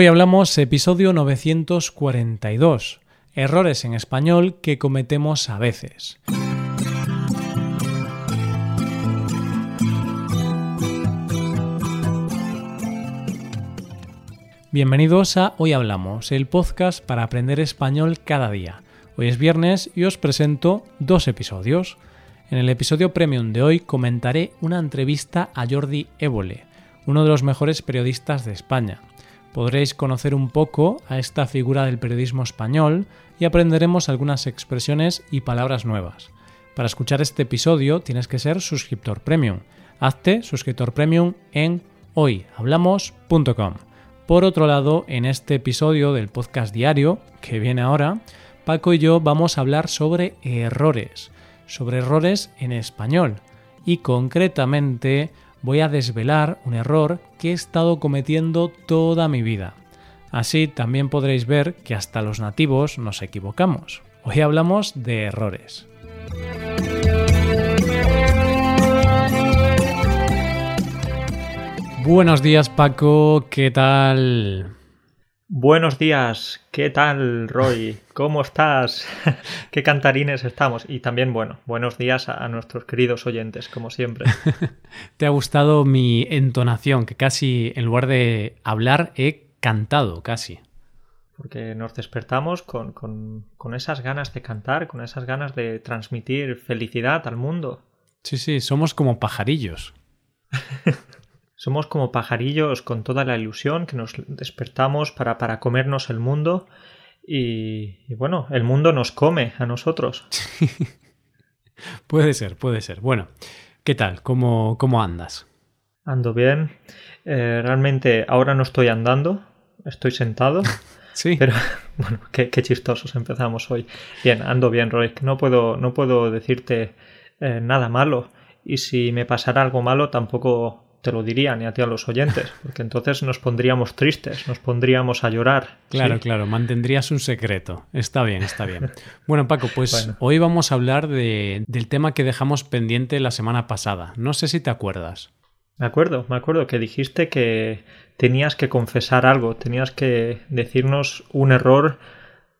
Hoy hablamos episodio 942, errores en español que cometemos a veces. Bienvenidos a Hoy Hablamos, el podcast para aprender español cada día. Hoy es viernes y os presento dos episodios. En el episodio premium de hoy comentaré una entrevista a Jordi Évole, uno de los mejores periodistas de España podréis conocer un poco a esta figura del periodismo español y aprenderemos algunas expresiones y palabras nuevas. Para escuchar este episodio tienes que ser suscriptor premium. Hazte suscriptor premium en hoyhablamos.com. Por otro lado, en este episodio del podcast diario que viene ahora, Paco y yo vamos a hablar sobre errores, sobre errores en español y concretamente voy a desvelar un error que he estado cometiendo toda mi vida. Así también podréis ver que hasta los nativos nos equivocamos. Hoy hablamos de errores. Buenos días Paco, ¿qué tal? Buenos días, ¿qué tal Roy? ¿Cómo estás? ¿Qué cantarines estamos? Y también, bueno, buenos días a, nuestros queridos oyentes, como siempre. ¿Te ha gustado mi entonación? Que casi en lugar de hablar he cantado, casi. Porque nos despertamos con, con esas ganas de cantar, con esas ganas de transmitir felicidad al mundo. Sí, sí, somos como pajarillos. Somos como pajarillos con toda la ilusión que nos despertamos para, para comernos el mundo y, bueno, el mundo nos come a nosotros. puede ser, puede ser. Bueno, ¿qué tal? ¿Cómo, cómo andas? Ando bien. Eh, realmente ahora no estoy andando, estoy sentado. Sí. Pero bueno, qué, chistosos empezamos hoy. Bien, ando bien, Roy. No puedo, no puedo decirte eh, nada malo. Y si me pasara algo malo, tampoco te lo diría ni a ti a los oyentes, porque entonces nos pondríamos tristes, nos pondríamos a llorar. Claro, claro, mantendrías un secreto. Está bien, está bien. Bueno, Paco, pues hoy vamos a hablar de, del tema que dejamos pendiente la semana pasada. No sé si te acuerdas. Me acuerdo, me acuerdo que dijiste que tenías que confesar algo, tenías que decirnos un error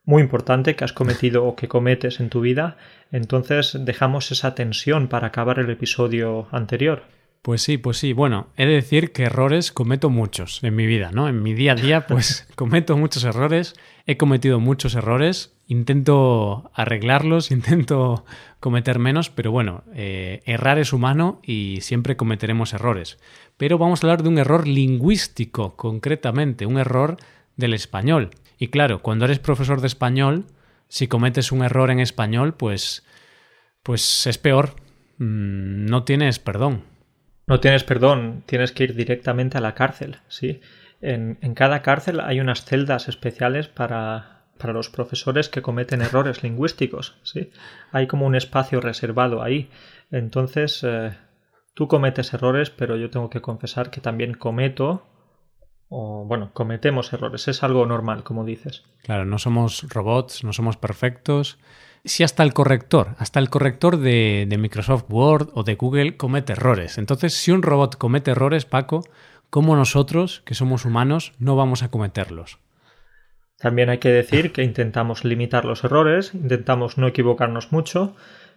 muy importante que has cometido o que cometes en tu vida. Entonces dejamos esa tensión para acabar el episodio anterior. Pues sí, pues sí. Bueno, he de decir que errores cometo muchos en mi vida, ¿no? En mi día a día, pues cometo muchos errores, he cometido muchos errores, intento arreglarlos, intento cometer menos, pero bueno, eh, errar es humano y siempre cometeremos errores. Pero vamos a hablar de un error lingüístico, concretamente, un error del español. Y claro, cuando eres profesor de español, si cometes un error en español, pues, pues es peor. Mm, no tienes perdón. No tienes perdón, tienes que ir directamente a la cárcel, ¿sí? En, en cada cárcel hay unas celdas especiales para, para los profesores que cometen errores lingüísticos, ¿sí? Hay como un espacio reservado ahí. Entonces, eh, tú cometes errores, pero yo tengo que confesar que también cometo o bueno, cometemos errores, es algo normal, como dices. Claro, no somos robots, no somos perfectos si hasta el corrector, hasta el corrector de, Microsoft Word o de Google comete errores. Entonces, si un robot comete errores, Paco, ¿cómo nosotros, que somos humanos, no vamos a cometerlos? También hay que decir que intentamos limitar los errores, intentamos no equivocarnos mucho,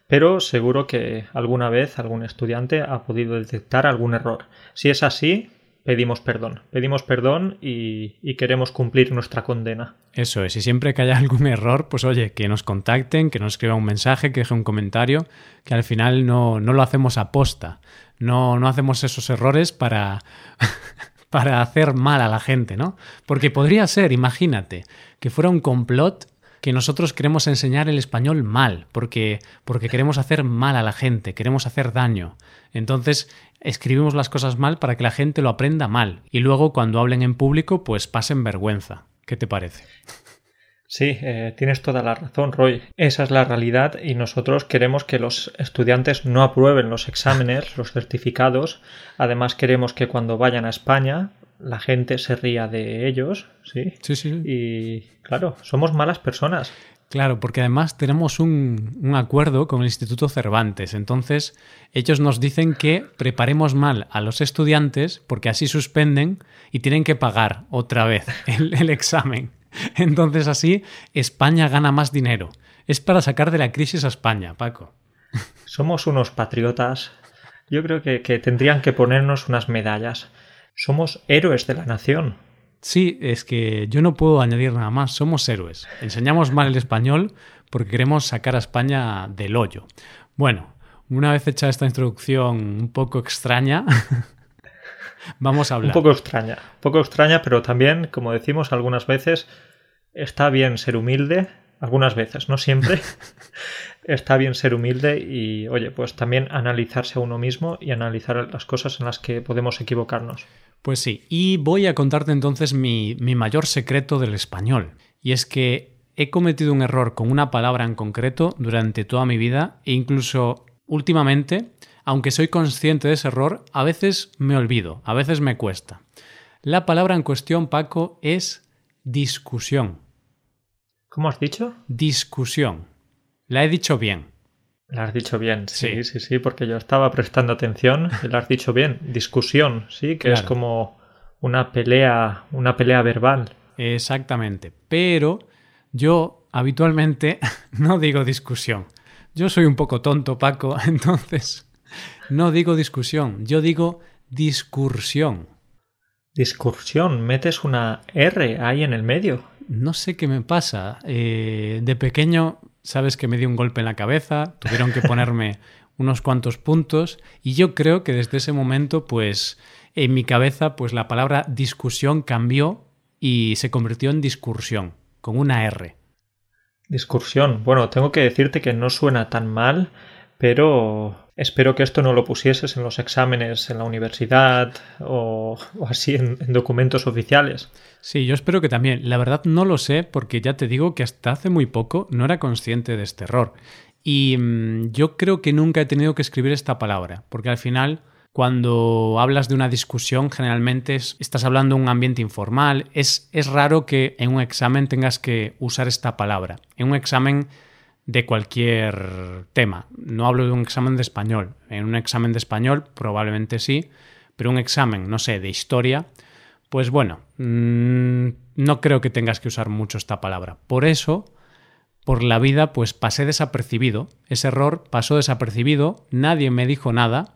pero seguro que alguna vez algún estudiante ha podido detectar algún error. Si es así, pedimos perdón. Pedimos perdón y, queremos cumplir nuestra condena. Eso es, y siempre que haya algún error, pues oye, que nos contacten, que nos escriban un mensaje, que dejen un comentario, que al final no, no lo hacemos a posta. No, no hacemos esos errores para, para hacer mal a la gente, ¿no? Porque podría ser, imagínate, que fuera un complot que nosotros queremos enseñar el español mal, porque, porque queremos hacer mal a la gente, queremos hacer daño. Entonces escribimos las cosas mal para que la gente lo aprenda mal y luego cuando hablen en público pues pasen vergüenza. ¿Qué te parece? Sí, eh, tienes toda la razón, Roy. Esa es la realidad y nosotros queremos que los estudiantes no aprueben los exámenes, los certificados. Además queremos que cuando vayan a España la gente se ría de ellos, ¿sí? Sí, sí. Y claro, somos malas personas. Claro, porque además tenemos un, un, acuerdo con el Instituto Cervantes. Entonces, ellos nos dicen que preparemos mal a los estudiantes porque así suspenden y tienen que pagar otra vez el, el examen. Entonces, así España gana más dinero. Es para sacar de la crisis a España, Paco. Somos unos patriotas. Yo creo que, que tendrían que ponernos unas medallas. Somos héroes de la nación. Sí, es que yo no puedo añadir nada más. Somos héroes. Enseñamos mal el español porque queremos sacar a España del hoyo. Bueno, una vez hecha esta introducción un poco extraña, vamos a hablar. Un poco extraña, un poco extraña, pero también, como decimos algunas veces, está bien ser humilde, algunas veces, no siempre. está bien ser humilde y, oye, pues también analizarse a uno mismo y analizar las cosas en las que podemos equivocarnos. Pues sí, y voy a contarte entonces mi, mi, mayor secreto del español. Y es que he cometido un error con una palabra en concreto durante toda mi vida e incluso últimamente, aunque soy consciente de ese error, a veces me olvido, a veces me cuesta. La palabra en cuestión, Paco, es discusión. ¿Cómo has dicho? Discusión. La he dicho bien. La has dicho bien, sí, sí, sí, sí, porque yo estaba prestando atención y la has dicho bien. Discusión, sí, que claro. es como una pelea, una pelea verbal. Exactamente. Pero yo habitualmente no digo discusión. Yo soy un poco tonto, Paco, entonces no digo discusión, yo digo discursión. Discursión, metes una R ahí en el medio. No sé qué me pasa. Eh, de pequeño sabes que me dio un golpe en la cabeza, tuvieron que ponerme unos cuantos puntos y yo creo que desde ese momento pues en mi cabeza pues la palabra discusión cambió y se convirtió en discursión con una R. Discursión. Bueno, tengo que decirte que no suena tan mal, pero espero que esto no lo pusieses en los exámenes en la universidad o, así en, en, documentos oficiales. Sí, yo espero que también. La verdad no lo sé porque ya te digo que hasta hace muy poco no era consciente de este error. Y mmm, yo creo que nunca he tenido que escribir esta palabra, porque al final cuando hablas de una discusión generalmente es, estás hablando de un ambiente informal. Es, es raro que en un examen tengas que usar esta palabra. En un examen de cualquier tema. No hablo de un examen de español. En un examen de español probablemente sí, pero un examen, no sé, de historia, pues bueno, mmm, no creo que tengas que usar mucho esta palabra. Por eso, por la vida, pues pasé desapercibido. Ese error pasó desapercibido, nadie me dijo nada,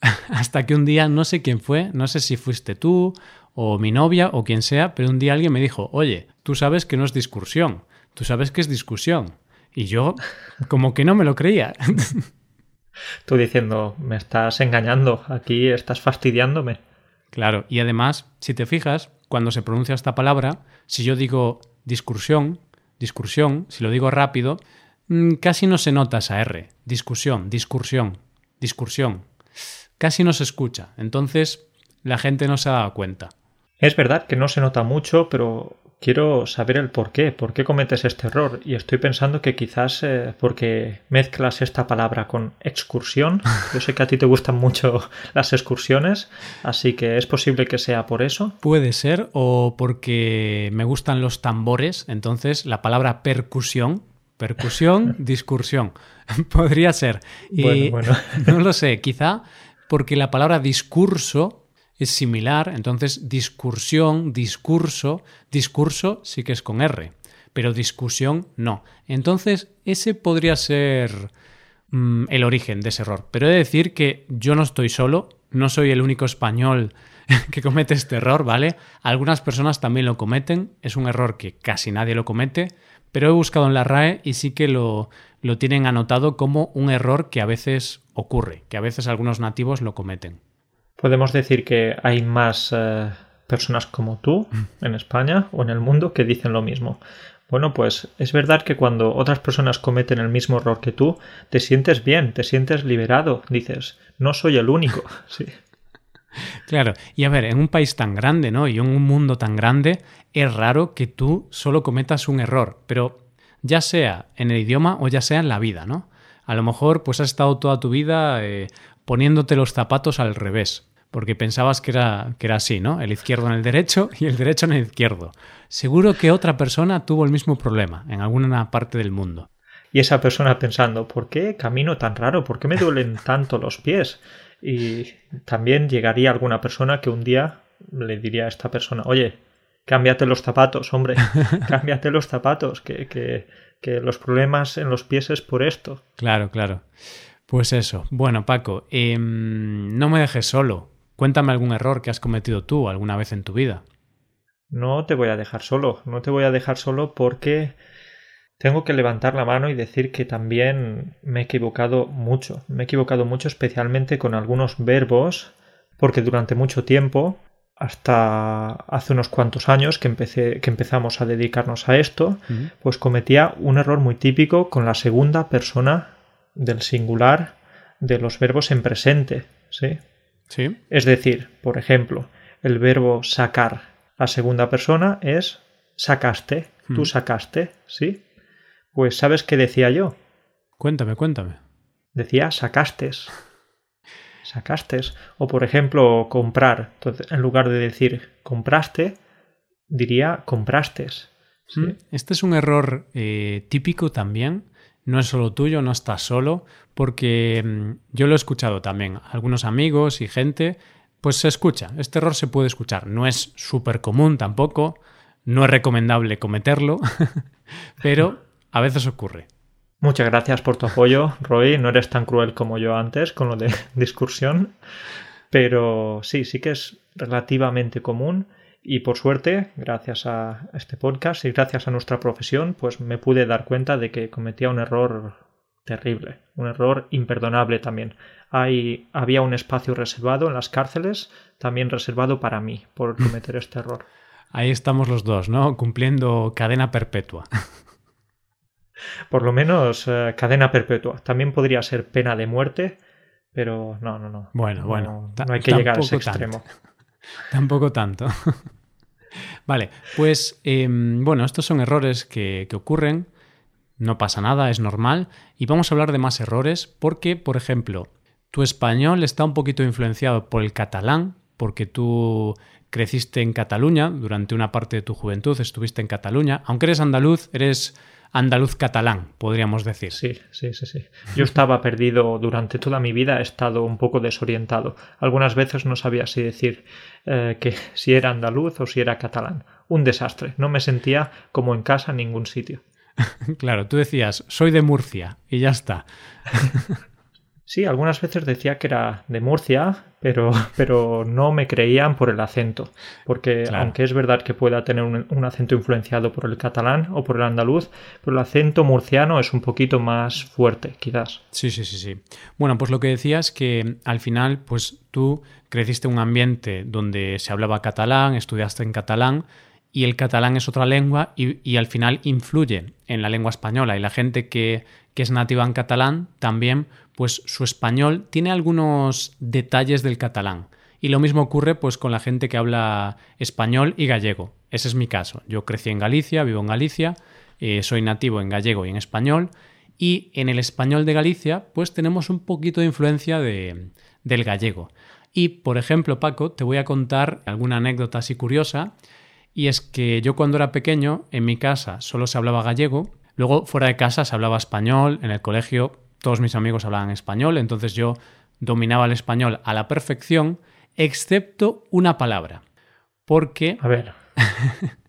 hasta que un día, no sé quién fue, no sé si fuiste tú o mi novia o quien sea, pero un día alguien me dijo, oye, tú sabes que no es discursión, tú sabes que es discusión. Y yo como que no me lo creía. Tú diciendo, me estás engañando, aquí estás fastidiándome. Claro, y además, si te fijas, cuando se pronuncia esta palabra, si yo digo discursión, discursión, si lo digo rápido, mm, casi no se nota esa R. Discusión, discursión, discursión. Casi no se escucha. Entonces, la gente no se ha dado cuenta. Es verdad que no se nota mucho, pero quiero saber el por qué, por qué cometes este error. Y estoy pensando que quizás eh, porque mezclas esta palabra con excursión. Yo sé que a ti te gustan mucho las excursiones, así que es posible que sea por eso. Puede ser, o porque me gustan los tambores, entonces la palabra percusión. Percusión, discursión. Podría ser. Y bueno, bueno. no lo sé, quizá porque la palabra discurso es similar, entonces discursión, discurso, discurso sí que es con R, pero discusión no. Entonces ese podría ser mmm, el origen de ese error. Pero he de decir que yo no estoy solo, no soy el único español que comete este error, ¿vale? Algunas personas también lo cometen, es un error que casi nadie lo comete, pero he buscado en la RAE y sí que lo, lo tienen anotado como un error que a veces ocurre, que a veces algunos nativos lo cometen. Podemos decir que hay más eh, personas como tú en España o en el mundo que dicen lo mismo. Bueno, pues es verdad que cuando otras personas cometen el mismo error que tú, te sientes bien, te sientes liberado, dices, no soy el único. Sí. Claro, y a ver, en un país tan grande, ¿no? Y en un mundo tan grande, es raro que tú solo cometas un error, pero ya sea en el idioma o ya sea en la vida, ¿no? A lo mejor pues has estado toda tu vida eh, poniéndote los zapatos al revés. Porque pensabas que era, que era así, ¿no? El izquierdo en el derecho y el derecho en el izquierdo. Seguro que otra persona tuvo el mismo problema en alguna parte del mundo. Y esa persona pensando, ¿por qué camino tan raro? ¿Por qué me duelen tanto los pies? Y también llegaría alguna persona que un día le diría a esta persona, oye, cámbiate los zapatos, hombre, cámbiate los zapatos, que, que, que, los problemas en los pies es por esto. Claro, claro. Pues eso. Bueno, Paco, eh, no me dejes solo. Cuéntame algún error que has cometido tú alguna vez en tu vida. No te voy a dejar solo, no te voy a dejar solo porque tengo que levantar la mano y decir que también me he equivocado mucho. Me he equivocado mucho especialmente con algunos verbos porque durante mucho tiempo hasta hace unos cuantos años que, empecé, que empezamos a dedicarnos a esto, pues cometía un error muy típico con la segunda persona del singular de los verbos en presente, ¿sí? Sí. Es decir, por ejemplo, el verbo sacar, la segunda persona es sacaste, tú sacaste, ¿sí? Pues ¿sabes qué decía yo? Cuéntame, cuéntame. Decía sacastes sacastes. O por ejemplo, comprar. Entonces, en lugar de decir compraste, diría comprastes. Mm, este es un error eh, típico también. No es solo tuyo, no estás solo, porque mm, yo lo he escuchado también. Algunos amigos y gente, pues se escucha. Este error se puede escuchar. No es súper común tampoco. No es recomendable cometerlo, pero a veces ocurre. Muchas gracias por tu apoyo, Roy. No eres tan cruel como yo antes con lo de discursión. Pero sí, sí que es relativamente común. Y por suerte, gracias a este podcast y gracias a nuestra profesión, pues me pude dar cuenta de que cometía un error terrible, un error imperdonable también. Hay, había un espacio reservado en las cárceles, también reservado para mí, por cometer este error. Ahí estamos los dos, ¿no? Cumpliendo cadena perpetua. Por lo menos eh, cadena perpetua. También podría ser pena de muerte, pero no, no, no. Bueno, bueno. No, hay que llegar a ese extremo. Tampoco tanto. vale, pues em, bueno, estos son errores que, que ocurren. No pasa nada, es normal. Y vamos a hablar de más errores porque, por ejemplo, tu español está un poquito influenciado por el catalán, porque tú creciste en Cataluña durante una parte de tu juventud, estuviste en Cataluña. Aunque eres andaluz, eres andaluz catalán, podríamos decir. Sí, sí, sí, sí. Yo estaba perdido durante toda mi vida, he estado un poco desorientado. Algunas veces no sabía si decir eh, que si era andaluz o si era catalán. Un desastre. No me sentía como en casa en ningún sitio. claro, tú decías, soy de Murcia y ya está. Sí, algunas veces decía que era de Murcia, pero, pero no me creían por el acento. Porque aunque es verdad que pueda tener un, acento influenciado por el catalán o por el andaluz, pero el acento murciano es un poquito más fuerte, quizás. Sí, sí, sí, sí. Bueno, pues lo que decías es que al final, pues tú creciste en un ambiente donde se hablaba catalán, estudiaste en catalán, y el catalán es otra lengua y, al final influye en la lengua española y la gente que, que es nativa en catalán también pues su español tiene algunos detalles del catalán. Y lo mismo ocurre pues con la gente que habla español y gallego. Ese es mi caso. Yo crecí en Galicia, vivo en Galicia, eh, soy nativo en gallego y en español. Y en el español de Galicia, pues tenemos un poquito de influencia de, del gallego. Y, por ejemplo, Paco, te voy a contar alguna anécdota así curiosa. Y es que yo cuando era pequeño, en mi casa solo se hablaba gallego. Luego, fuera de casa, se hablaba español. En el colegio todos mis amigos hablaban español, entonces yo dominaba el español a la perfección, excepto una palabra. Porque... A ver.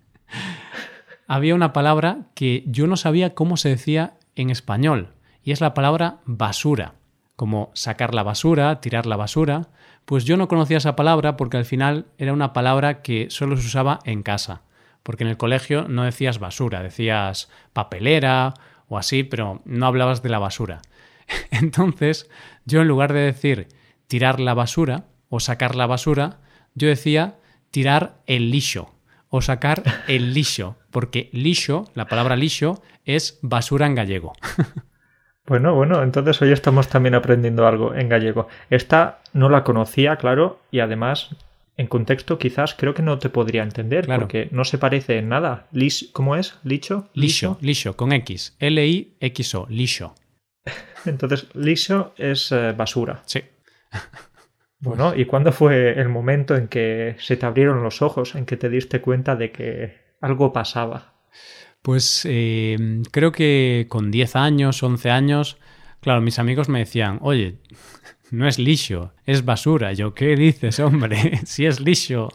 había una palabra que yo no sabía cómo se decía en español, y es la palabra basura, como sacar la basura, tirar la basura. Pues yo no conocía esa palabra porque al final era una palabra que solo se usaba en casa, porque en el colegio no decías basura, decías papelera o así, pero no hablabas de la basura. Entonces, yo en lugar de decir tirar la basura o sacar la basura, yo decía tirar el lixo o sacar el lixo, porque lixo, la palabra lixo, es basura en gallego. Bueno, bueno, entonces hoy estamos también aprendiendo algo en gallego. Esta no la conocía, claro, y además, en contexto, quizás creo que no te podría entender, porque no se parece en nada. ¿Cómo es? ¿Licho? Lixo, lixo, con X. L-I-X-O, lixo. Entonces, liso es eh, basura. Sí. Bueno, ¿y cuándo fue el momento en que se te abrieron los ojos, en que te diste cuenta de que algo pasaba? Pues eh, creo que con 10 años, 11 años, claro, mis amigos me decían, oye, no es lixo, es basura. Yo, ¿qué dices, hombre? si es lixo.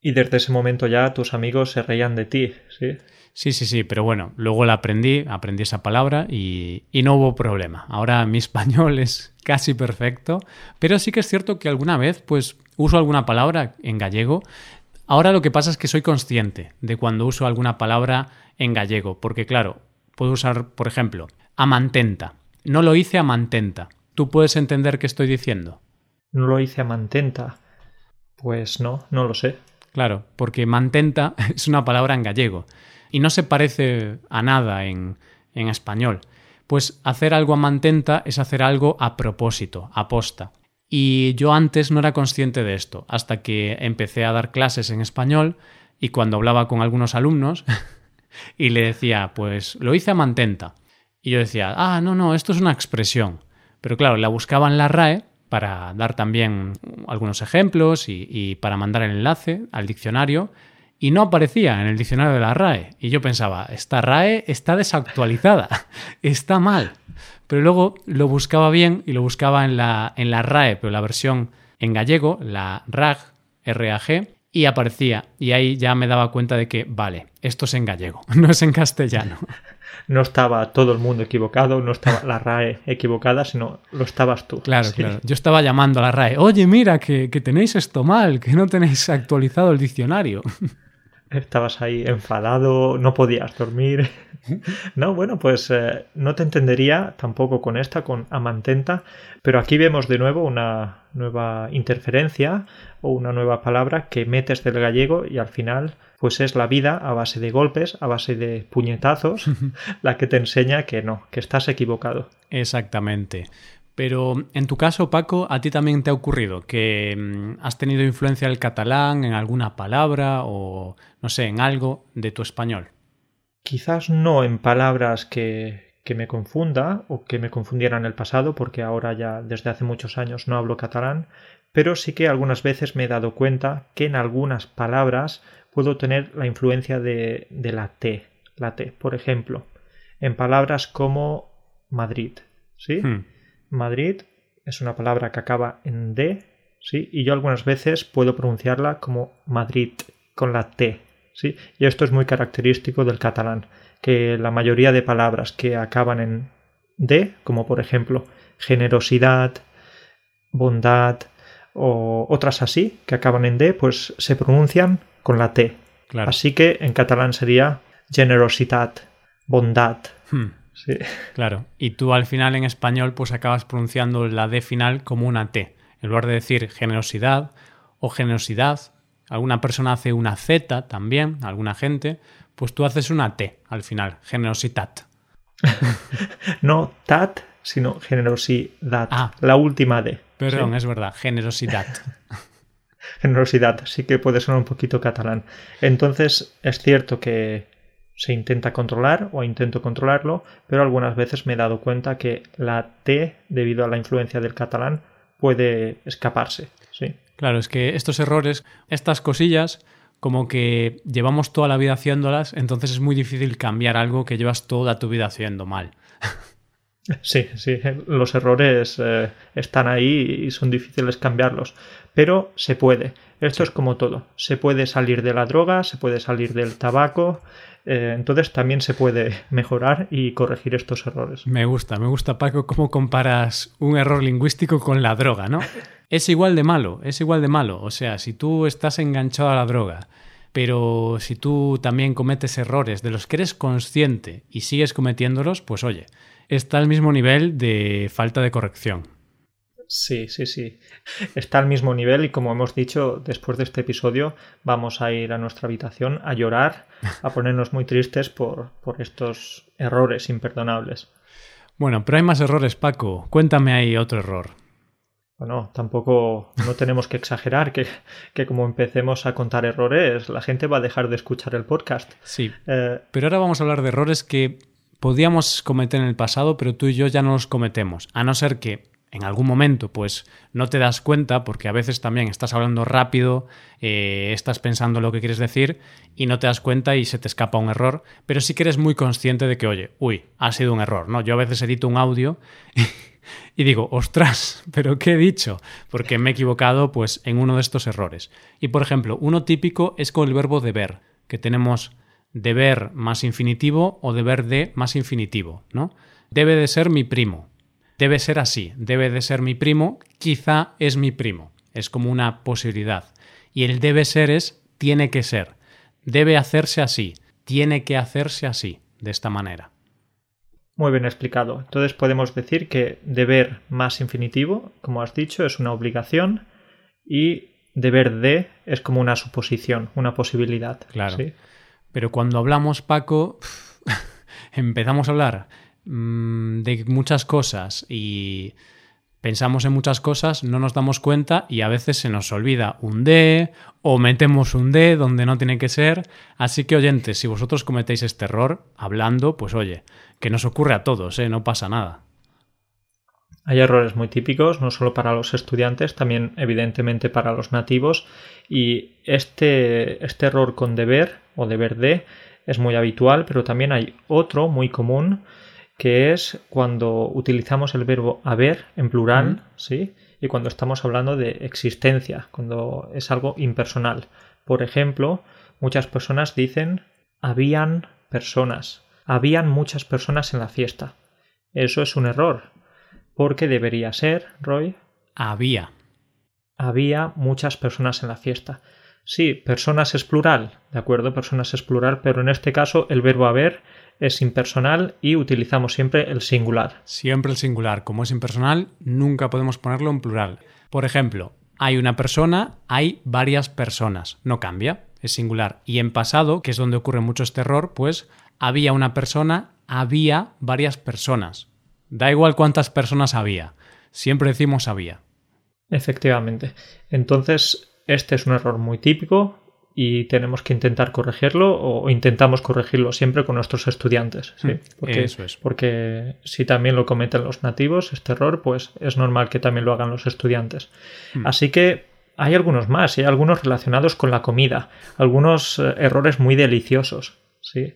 Y desde ese momento ya tus amigos se reían de ti, ¿sí? Sí, sí, sí, pero bueno, luego la aprendí, aprendí esa palabra y, y, no hubo problema. Ahora mi español es casi perfecto, pero sí que es cierto que alguna vez pues uso alguna palabra en gallego. Ahora lo que pasa es que soy consciente de cuando uso alguna palabra en gallego, porque claro, puedo usar, por ejemplo, amantenta. No lo hice amantenta. ¿Tú puedes entender qué estoy diciendo? No lo hice amantenta. Pues no, no lo sé. Claro, porque mantenta es una palabra en gallego y no se parece a nada en, en español. Pues hacer algo a mantenta es hacer algo a propósito, a posta. Y yo antes no era consciente de esto, hasta que empecé a dar clases en español y cuando hablaba con algunos alumnos y le decía, pues lo hice a mantenta. Y yo decía, ah, no, no, esto es una expresión. Pero claro, la buscaba en la RAE para dar también algunos ejemplos y, para mandar el enlace al diccionario y no aparecía en el diccionario de la RAE. Y yo pensaba, esta RAE está desactualizada, está mal. Pero luego lo buscaba bien y lo buscaba en la, en la RAE, pero la versión en gallego, la RAG, RAG, y aparecía. Y ahí ya me daba cuenta de que, vale, esto es en gallego, no es en castellano. No estaba todo el mundo equivocado, no estaba la RAE equivocada, sino lo estabas tú. Claro, sí. claro. Yo estaba llamando a la RAE, oye, mira, que, que tenéis esto mal, que no tenéis actualizado el diccionario. Estabas ahí enfadado, no podías dormir. No, bueno, pues eh, no te entendería tampoco con esta, con amantenta, pero aquí vemos de nuevo una nueva interferencia o una nueva palabra que metes del gallego y al final pues es la vida a base de golpes, a base de puñetazos, la que te enseña que no, que estás equivocado. Exactamente. Pero en tu caso, Paco, ¿a ti también te ha ocurrido que mm, has tenido influencia del catalán en alguna palabra o, no sé, en algo de tu español? Quizás no en palabras que, que me confunda o que me confundiera en el pasado, porque ahora ya desde hace muchos años no hablo catalán, pero sí que algunas veces me he dado cuenta que en algunas palabras puedo tener la influencia de, de la T, la T, por ejemplo, en palabras como Madrid, ¿sí? Hmm. Madrid es una palabra que acaba en D, ¿sí? Y yo algunas veces puedo pronunciarla como Madrid con la T, ¿sí? Y esto es muy característico del catalán, que la mayoría de palabras que acaban en D, como por ejemplo generosidad, bondad o otras así, que acaban en D, pues se pronuncian con la T. Claro. Así que en catalán sería generositat, bondad. Hmm. Sí. Claro. Y tú al final en español pues acabas pronunciando la D final como una T. En lugar de decir generosidad o generosidad, alguna persona hace una Z también, alguna gente, pues tú haces una T al final, generositat. no tat, sino generosidad. Ah. La última D. Perdón, Sí. es verdad, generosidad. Generosidad, sí que puede sonar un poquito catalán. Entonces, es cierto que se intenta controlar o intento controlarlo, pero algunas veces me he dado cuenta que la T, debido a la influencia del catalán, puede escaparse. Sí. Claro, es que estos errores, estas cosillas, como que llevamos toda la vida haciéndolas, entonces es muy difícil cambiar algo que llevas toda tu vida haciendo mal. Sí, sí, los errores eh, están ahí y son difíciles cambiarlos, pero se puede. Esto es como todo. Se puede salir de la droga, se puede salir del tabaco, eh, entonces también se puede mejorar y corregir estos errores. Me gusta, me gusta, Paco, cómo comparas un error lingüístico con la droga, ¿no? Es igual de malo, es igual de malo. O sea, si tú estás enganchado a la droga, pero si tú también cometes errores de los que eres consciente y sigues cometiéndolos, pues oye, está al mismo nivel de falta de corrección. Sí, sí, sí. Está al mismo nivel y como hemos dicho, después de este episodio vamos a ir a nuestra habitación a llorar, a ponernos muy tristes por, por estos errores imperdonables. Bueno, pero hay más errores, Paco. Cuéntame ahí otro error. Bueno, tampoco no tenemos que exagerar que, que como empecemos a contar errores, la gente va a dejar de escuchar el podcast. Sí, Eh, pero ahora vamos a hablar de errores que podíamos cometer en el pasado, pero tú y yo ya no los cometemos. A no ser que en algún momento pues no te das cuenta porque a veces también estás hablando rápido, eh, estás pensando lo que quieres decir y no te das cuenta y se te escapa un error, pero sí que eres muy consciente de que, oye, uy, ha sido un error, ¿no? Yo a veces edito un audio y, digo, ostras, pero ¿qué he dicho? Porque me he equivocado pues en uno de estos errores. Y por ejemplo, uno típico es con el verbo deber, que tenemos deber más infinitivo o deber de más infinitivo, ¿no? Debe de ser mi primo debe ser así, debe de ser mi primo, quizá es mi primo. Es como una posibilidad. Y el debe ser es tiene que ser. Debe hacerse así, tiene que hacerse así, de esta manera. Muy bien explicado. Entonces podemos decir que deber más infinitivo, como has dicho, es una obligación y deber de es como una suposición, una posibilidad. Claro. Pero cuando hablamos, Paco, empezamos a hablar Mm, de muchas cosas y pensamos en muchas cosas, no nos damos cuenta y a veces se nos olvida un D o metemos un D donde no tiene que ser. Así que oyentes, si vosotros cometéis este error hablando, pues oye, que nos ocurre a todos, ¿eh? no pasa nada. Hay errores muy típicos, no solo para los estudiantes, también evidentemente para los nativos. Y este, este error con deber o deber de es muy habitual, pero también hay otro muy común que es cuando utilizamos el verbo haber en plural, ¿sí? Y cuando estamos hablando de existencia, cuando es algo impersonal. Por ejemplo, muchas personas dicen habían personas, habían muchas personas en la fiesta. Eso es un error, porque debería ser, Roy. Había. Había muchas personas en la fiesta. Sí, personas es plural, de acuerdo, personas es plural, pero en este caso el verbo haber es impersonal y utilizamos siempre el singular. Siempre el singular. Como es impersonal, nunca podemos ponerlo en plural. Por ejemplo, hay una persona, hay varias personas. No cambia, es singular. Y en pasado, que es donde ocurre mucho este error, pues había una persona, había varias personas. Da igual cuántas personas había. Siempre decimos había. Efectivamente. Entonces, este es un error muy típico y tenemos que intentar corregirlo o intentamos corregirlo siempre con nuestros estudiantes. ¿sí? Hmm, porque, Eso es. porque si también lo cometen los nativos, este error, pues es normal que también lo hagan los estudiantes. Hmm. Así que hay algunos más, y hay algunos relacionados con la comida, algunos eh, errores muy deliciosos. ¿sí?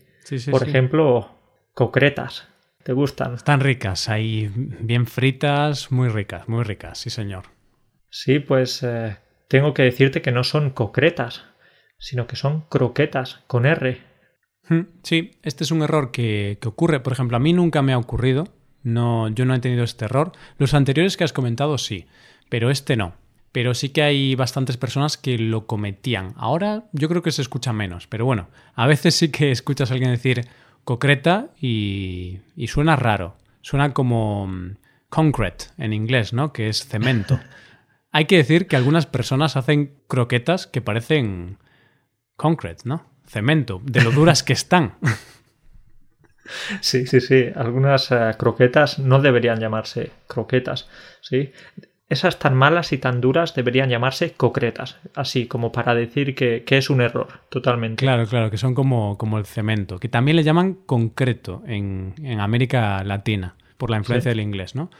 Por ejemplo, concretas. ¿Te gustan? Están ricas, ahí bien fritas, muy ricas, muy ricas, sí señor. Sí, pues eh, tengo que decirte que no son concretas, sino que son croquetas con R. Hmm, sí, este es un error que, ocurre. Por ejemplo, a mí nunca me ha ocurrido. No, yo no he tenido este error. Los anteriores que has comentado sí, pero este no. Pero sí que hay bastantes personas que lo cometían. Ahora yo creo que se escucha menos, pero bueno, a veces sí que escuchas a alguien decir concreta y, y suena raro. Suena como mm, concrete en inglés, ¿no? Que es cemento. hay que decir que algunas personas hacen croquetas que parecen concrete, ¿no? Cemento, de lo duras que están. Sí, sí, sí. Algunas eh, croquetas no deberían llamarse croquetas, ¿sí? Esas tan malas y tan duras deberían llamarse concretas, así como para decir que, es un error, totalmente. Claro, claro, que son como, como el cemento, que también le llaman concreto en, América Latina, por la influencia del inglés, ¿no?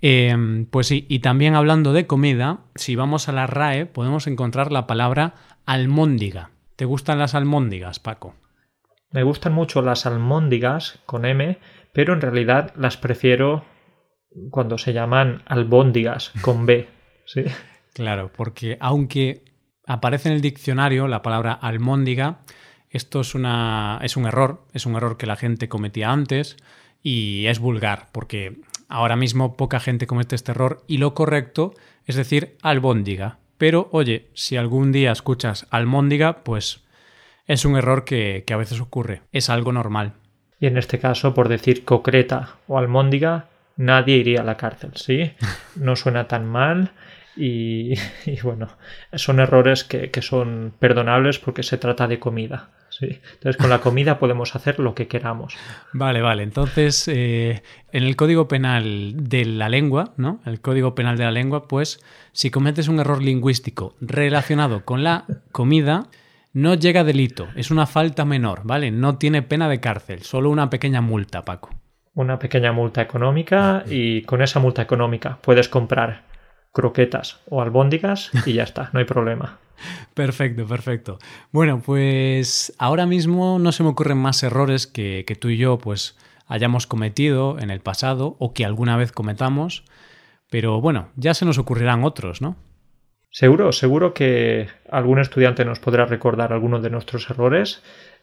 Em, pues sí, y también hablando de comida, si vamos a la RAE podemos encontrar la palabra almóndiga. ¿Te gustan las almóndigas, Paco? Me gustan mucho las almóndigas con M, pero en realidad las prefiero cuando se llaman albóndigas con B. ¿sí? Claro, porque aunque aparece en el diccionario la palabra almóndiga, esto es, una, es un error, es un error que la gente cometía antes y es vulgar, porque ahora mismo poca gente comete este error y lo correcto es decir albóndiga. Pero oye, si algún día escuchas almóndiga, pues es un error que, a veces ocurre. Es algo normal. Y en este caso, por decir concreta o almóndiga, nadie iría a la cárcel, ¿sí? No suena tan mal y, bueno, son errores que, son perdonables porque se trata de comida. ¿sí? Entonces con la comida podemos hacer lo que queramos. Vale, vale. Entonces, eh, en el Código Penal de la lengua, ¿no? El Código Penal de la lengua, pues si cometes un error lingüístico relacionado con la comida, no llega delito, es una falta menor, ¿vale? No tiene pena de cárcel, solo una pequeña multa, Paco. Una pequeña multa económica y con esa multa económica puedes comprar croquetas o albóndigas y ya está, no hay problema. Perfecto, perfecto. Bueno, pues ahora mismo no se me ocurren más errores que, que tú y yo pues hayamos cometido en el pasado o que alguna vez cometamos, pero bueno, ya se nos ocurrirán otros, ¿no? Seguro, seguro que algún estudiante nos podrá recordar algunos de nuestros errores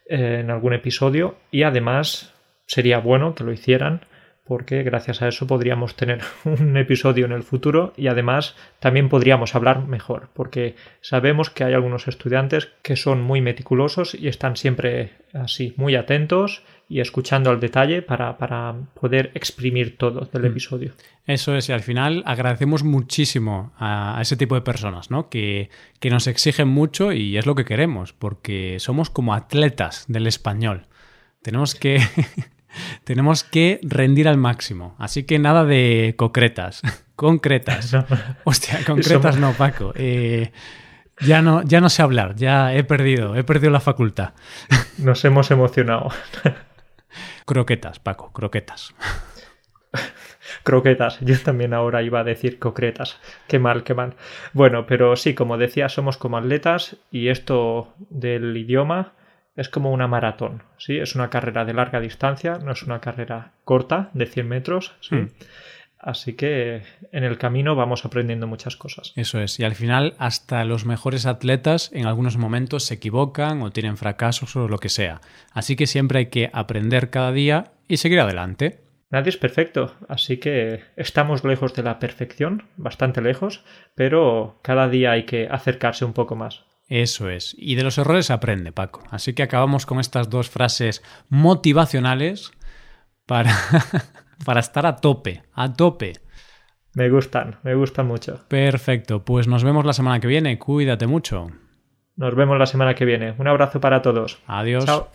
eh, en algún episodio y además sería bueno que lo hicieran porque gracias a eso podríamos tener un episodio en el futuro y además también podríamos hablar mejor, porque sabemos que hay algunos estudiantes que son muy meticulosos y están siempre así, muy atentos y escuchando al detalle para, poder exprimir todo del mm. episodio. Eso es, y al final agradecemos muchísimo a, ese tipo de personas, ¿no? Que, que nos exigen mucho y es lo que queremos, porque somos como atletas del español. Tenemos que tenemos que rendir al máximo. Así que nada de concretas. concretas. Hostia, concretas no, Paco. Eh, ya no, ya no sé hablar, ya he perdido, he perdido la facultad. Nos hemos emocionado. croquetas, Paco, croquetas. croquetas. Yo también ahora iba a decir concretas. Qué mal, qué mal. Bueno, pero sí, como decía, somos como atletas y esto del idioma es como una maratón, ¿sí? Es una carrera de larga distancia, no es una carrera corta de 100 metros, ¿sí? Hmm. Así que en el camino vamos aprendiendo muchas cosas. Eso es, y al final hasta los mejores atletas en algunos momentos se equivocan o tienen fracasos o lo que sea. Así que siempre hay que aprender cada día y seguir adelante. Nadie es perfecto, así que estamos lejos de la perfección, bastante lejos, pero cada día hay que acercarse un poco más. Eso es. Y de los errores aprende, Paco. Así que acabamos con estas dos frases motivacionales para, para estar a tope, a tope. Me gustan, me gustan mucho. Perfecto, pues nos vemos la semana que viene. Cuídate mucho. Nos vemos la semana que viene. Un abrazo para todos. Adiós. Chao.